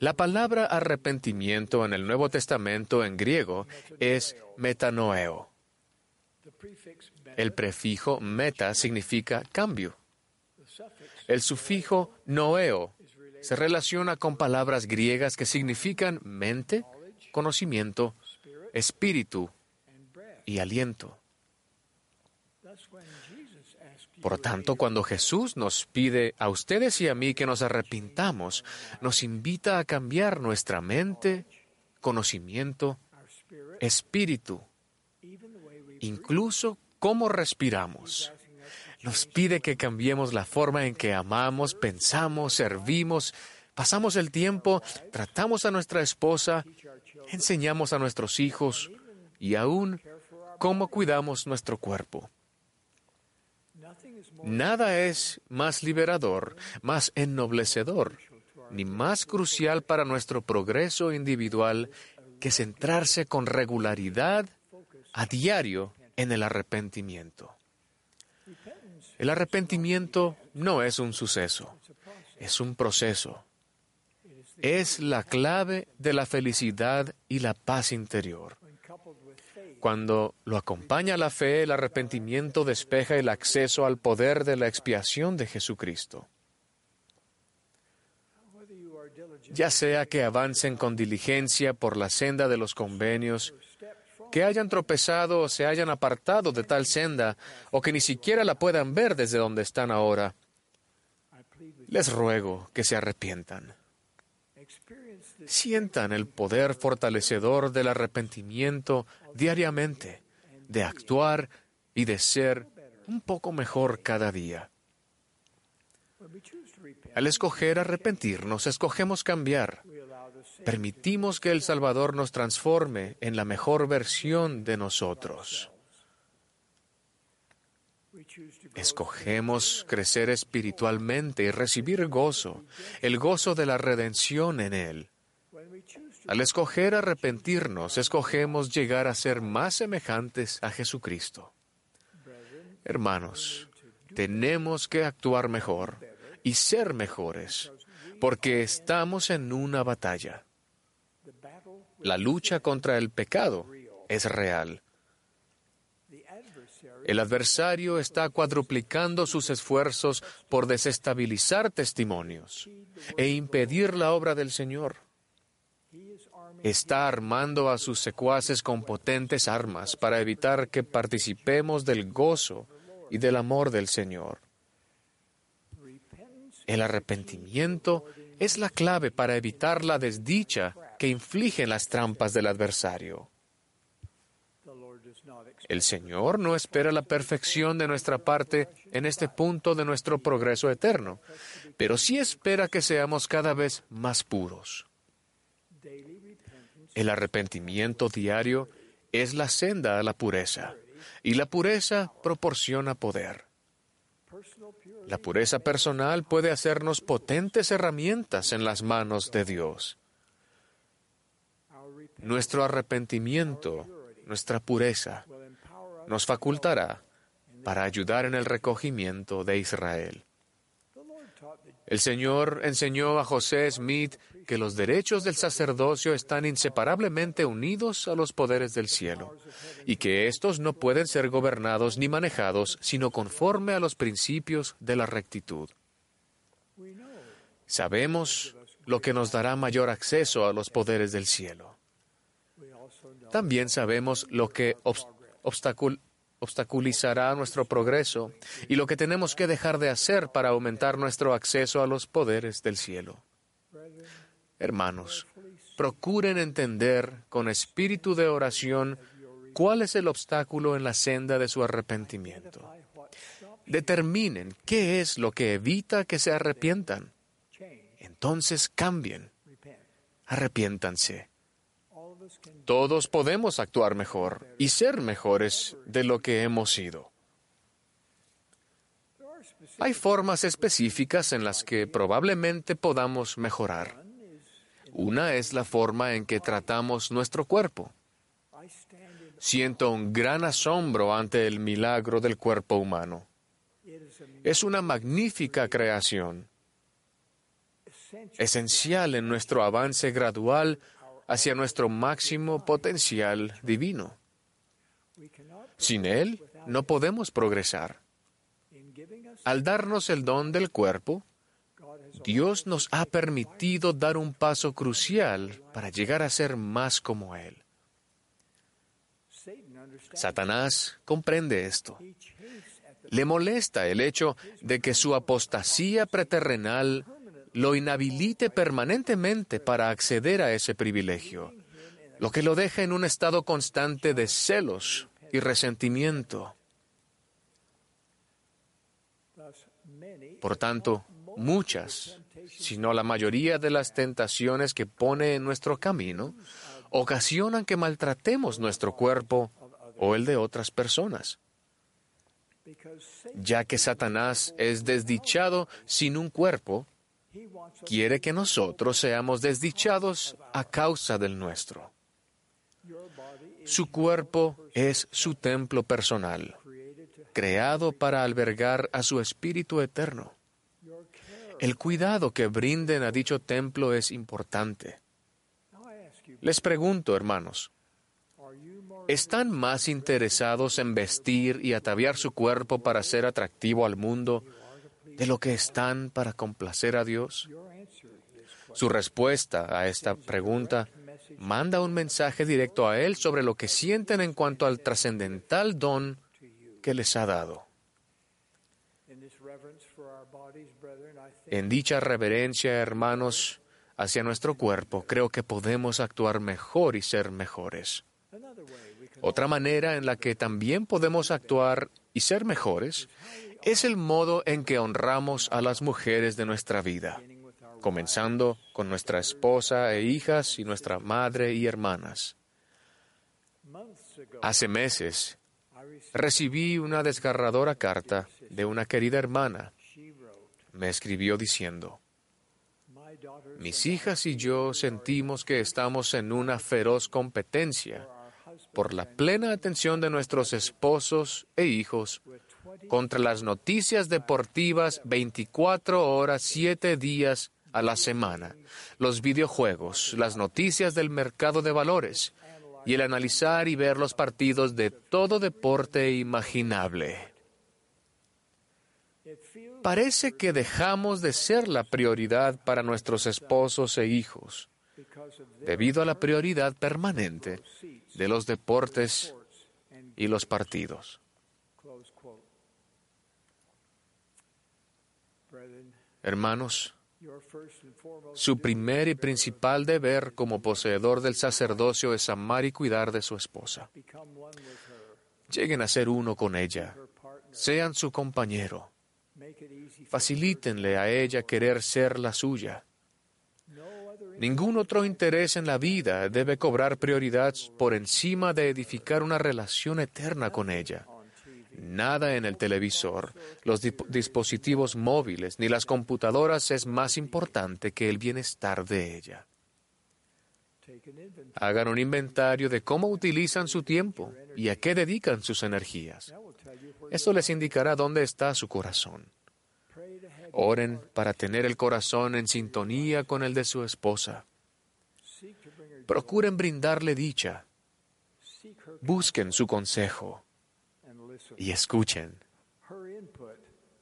La palabra arrepentimiento en el Nuevo Testamento en griego es metanoeo. El prefijo meta significa cambio. El sufijo noeo se relaciona con palabras griegas que significan mente, conocimiento, espíritu y aliento. Por tanto, cuando Jesús nos pide a ustedes y a mí que nos arrepintamos, nos invita a cambiar nuestra mente, conocimiento, espíritu, incluso cómo respiramos. Nos pide que cambiemos la forma en que amamos, pensamos, servimos, pasamos el tiempo, tratamos a nuestra esposa, enseñamos a nuestros hijos y aún cómo cuidamos nuestro cuerpo. Nada es más liberador, más ennoblecedor, ni más crucial para nuestro progreso individual que centrarse con regularidad a diario en el arrepentimiento. El arrepentimiento no es un suceso, es un proceso. Es la clave de la felicidad y la paz interior. Cuando lo acompaña la fe, el arrepentimiento despeja el acceso al poder de la expiación de Jesucristo. Ya sea que avancen con diligencia por la senda de los convenios, que hayan tropezado o se hayan apartado de tal senda, o que ni siquiera la puedan ver desde donde están ahora, les ruego que se arrepientan sientan el poder fortalecedor del arrepentimiento diariamente, de actuar y de ser un poco mejor cada día. Al escoger arrepentirnos, escogemos cambiar. Permitimos que el Salvador nos transforme en la mejor versión de nosotros. Escogemos crecer espiritualmente y recibir gozo, el gozo de la redención en Él. Al escoger arrepentirnos, escogemos llegar a ser más semejantes a Jesucristo. Hermanos, tenemos que actuar mejor y ser mejores, porque estamos en una batalla. La lucha contra el pecado es real. El adversario está cuadruplicando sus esfuerzos por desestabilizar testimonios e impedir la obra del Señor. Está armando a sus secuaces con potentes armas para evitar que participemos del gozo y del amor del Señor. El arrepentimiento es la clave para evitar la desdicha que infligen las trampas del adversario. El Señor no espera la perfección de nuestra parte en este punto de nuestro progreso eterno, pero sí espera que seamos cada vez más puros. El arrepentimiento diario es la senda a la pureza, y la pureza proporciona poder. La pureza personal puede hacernos potentes herramientas en las manos de Dios. Nuestro arrepentimiento, nuestra pureza, nos facultará para ayudar en el recogimiento de Israel. El Señor enseñó a José Smith que los derechos del sacerdocio están inseparablemente unidos a los poderes del cielo y que éstos no pueden ser gobernados ni manejados sino conforme a los principios de la rectitud. Sabemos lo que nos dará mayor acceso a los poderes del cielo. También sabemos lo que obstaculizará nuestro progreso y lo que tenemos que dejar de hacer para aumentar nuestro acceso a los poderes del cielo. Hermanos, procuren entender con espíritu de oración cuál es el obstáculo en la senda de su arrepentimiento. Determinen qué es lo que evita que se arrepientan. Entonces cambien. Arrepiéntanse. Todos podemos actuar mejor y ser mejores de lo que hemos sido. Hay formas específicas en las que probablemente podamos mejorar. Una es la forma en que tratamos nuestro cuerpo. Siento un gran asombro ante el milagro del cuerpo humano. Es una magnífica creación. esencial en nuestro avance gradual hacia nuestro máximo potencial divino. Sin Él no podemos progresar. Al darnos el don del cuerpo, Dios nos ha permitido dar un paso crucial para llegar a ser más como Él. Satanás comprende esto. Le molesta el hecho de que su apostasía preterrenal lo inhabilite permanentemente para acceder a ese privilegio, lo que lo deja en un estado constante de celos y resentimiento. Por tanto, muchas, si no la mayoría de las tentaciones que pone en nuestro camino, ocasionan que maltratemos nuestro cuerpo o el de otras personas. Ya que Satanás es desdichado sin un cuerpo, quiere que nosotros seamos desdichados a causa del nuestro. Su cuerpo es su templo personal, creado para albergar a su Espíritu eterno. El cuidado que brinden a dicho templo es importante. Les pregunto, hermanos, ¿están más interesados en vestir y ataviar su cuerpo para ser atractivo al mundo de lo que están para complacer a Dios? Su respuesta a esta pregunta manda un mensaje directo a Él sobre lo que sienten en cuanto al trascendental don que les ha dado. En dicha reverencia, hermanos, hacia nuestro cuerpo, creo que podemos actuar mejor y ser mejores. Otra manera en la que también podemos actuar y ser mejores es el modo en que honramos a las mujeres de nuestra vida, comenzando con nuestra esposa e hijas y nuestra madre y hermanas. Hace meses recibí una desgarradora carta de una querida hermana. Me escribió diciendo, mis hijas y yo sentimos que estamos en una feroz competencia por la plena atención de nuestros esposos e hijos contra las noticias deportivas 24 horas, 7 días a la semana, los videojuegos, las noticias del mercado de valores y el analizar y ver los partidos de todo deporte imaginable. Parece que dejamos de ser la prioridad para nuestros esposos e hijos debido a la prioridad permanente de los deportes y los partidos. Hermanos, su primer y principal deber como poseedor del sacerdocio es amar y cuidar de su esposa. Lleguen a ser uno con ella, sean su compañero, facilítenle a ella querer ser la suya. Ningún otro interés en la vida debe cobrar prioridad por encima de edificar una relación eterna con ella. Nada en el televisor, los dispositivos móviles ni las computadoras es más importante que el bienestar de ella. Hagan un inventario de cómo utilizan su tiempo y a qué dedican sus energías. Esto les indicará dónde está su corazón. Oren para tener el corazón en sintonía con el de su esposa. Procuren brindarle dicha. Busquen su consejo y escuchen.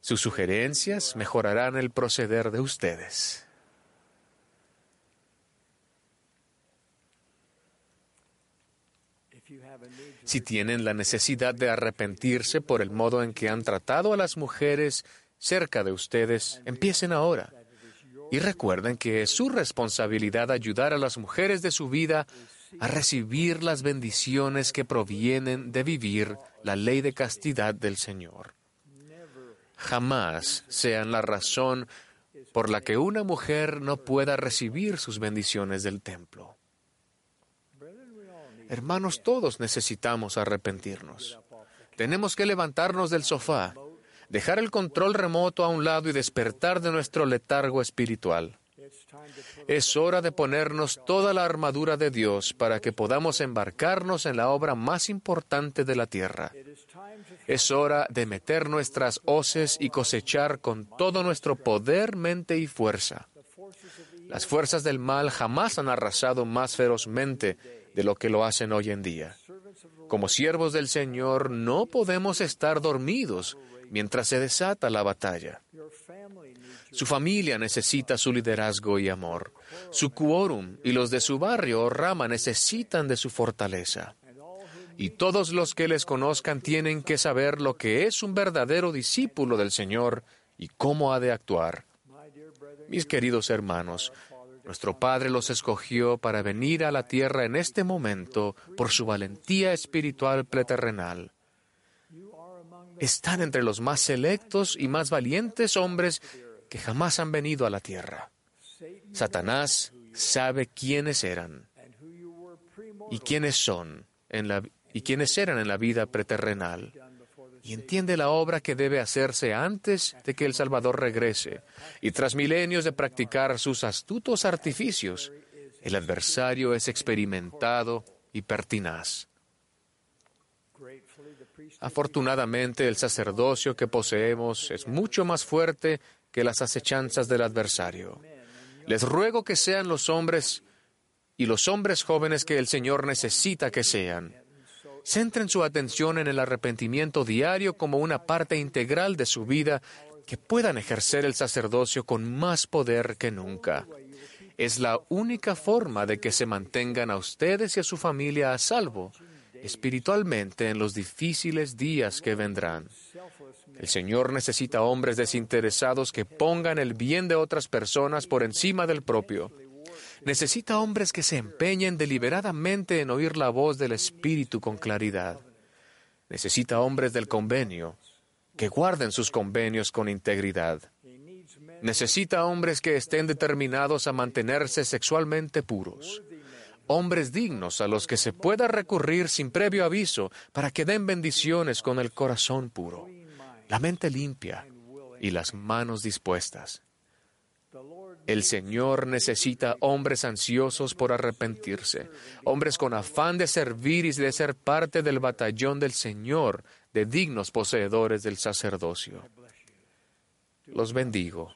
Sus sugerencias mejorarán el proceder de ustedes. Si tienen la necesidad de arrepentirse por el modo en que han tratado a las mujeres cerca de ustedes, empiecen ahora. Y recuerden que es su responsabilidad ayudar a las mujeres de su vida a recibir las bendiciones que provienen de vivir la ley de castidad del Señor. Jamás sean la razón por la que una mujer no pueda recibir sus bendiciones del templo. Hermanos, todos necesitamos arrepentirnos. Tenemos que levantarnos del sofá, dejar el control remoto a un lado y despertar de nuestro letargo espiritual. Es hora de ponernos toda la armadura de Dios para que podamos embarcarnos en la obra más importante de la tierra. Es hora de meter nuestras hoces y cosechar con todo nuestro poder, mente y fuerza. Las fuerzas del mal jamás han arrasado más ferozmente de lo que lo hacen hoy en día. Como siervos del Señor no podemos estar dormidos mientras se desata la batalla. Su familia necesita su liderazgo y amor. Su quórum y los de su barrio o rama necesitan de su fortaleza. Y todos los que les conozcan tienen que saber lo que es un verdadero discípulo del Señor y cómo ha de actuar. Mis queridos hermanos, nuestro Padre los escogió para venir a la tierra en este momento por su valentía espiritual preterrenal. Están entre los más selectos y más valientes hombres que jamás han venido a la tierra. Satanás sabe quiénes eran y quiénes son en la, y quiénes eran en la vida preterrenal y entiende la obra que debe hacerse antes de que el Salvador regrese. Y tras milenios de practicar sus astutos artificios, el adversario es experimentado y pertinaz. Afortunadamente, el sacerdocio que poseemos es mucho más fuerte que las acechanzas del adversario. Les ruego que sean los hombres y los hombres jóvenes que el Señor necesita que sean Centren su atención en el arrepentimiento diario como una parte integral de su vida, que puedan ejercer el sacerdocio con más poder que nunca. Es la única forma de que se mantengan a ustedes y a su familia a salvo espiritualmente en los difíciles días que vendrán. El Señor necesita hombres desinteresados que pongan el bien de otras personas por encima del propio necesita hombres que se empeñen deliberadamente en oír la voz del Espíritu con claridad. Necesita hombres del convenio que guarden sus convenios con integridad. Necesita hombres que estén determinados a mantenerse sexualmente puros. Hombres dignos a los que se pueda recurrir sin previo aviso para que den bendiciones con el corazón puro, la mente limpia y las manos dispuestas. El Señor necesita hombres ansiosos por arrepentirse, hombres con afán de servir y de ser parte del batallón del Señor, de dignos poseedores del sacerdocio. Los bendigo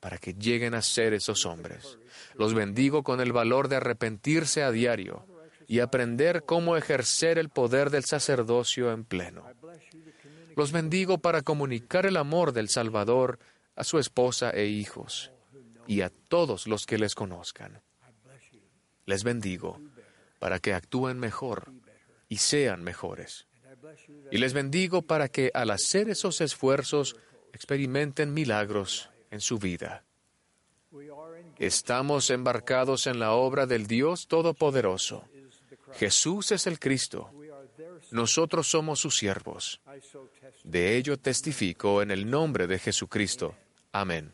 para que lleguen a ser esos hombres. Los bendigo con el valor de arrepentirse a diario y aprender cómo ejercer el poder del sacerdocio en pleno. Los bendigo para comunicar el amor del Salvador a su esposa e hijos y a todos los que les conozcan. Les bendigo para que actúen mejor y sean mejores. Y les bendigo para que al hacer esos esfuerzos experimenten milagros en su vida. Estamos embarcados en la obra del Dios Todopoderoso. Jesús es el Cristo. Nosotros somos sus siervos. De ello testifico en el nombre de Jesucristo. Amén.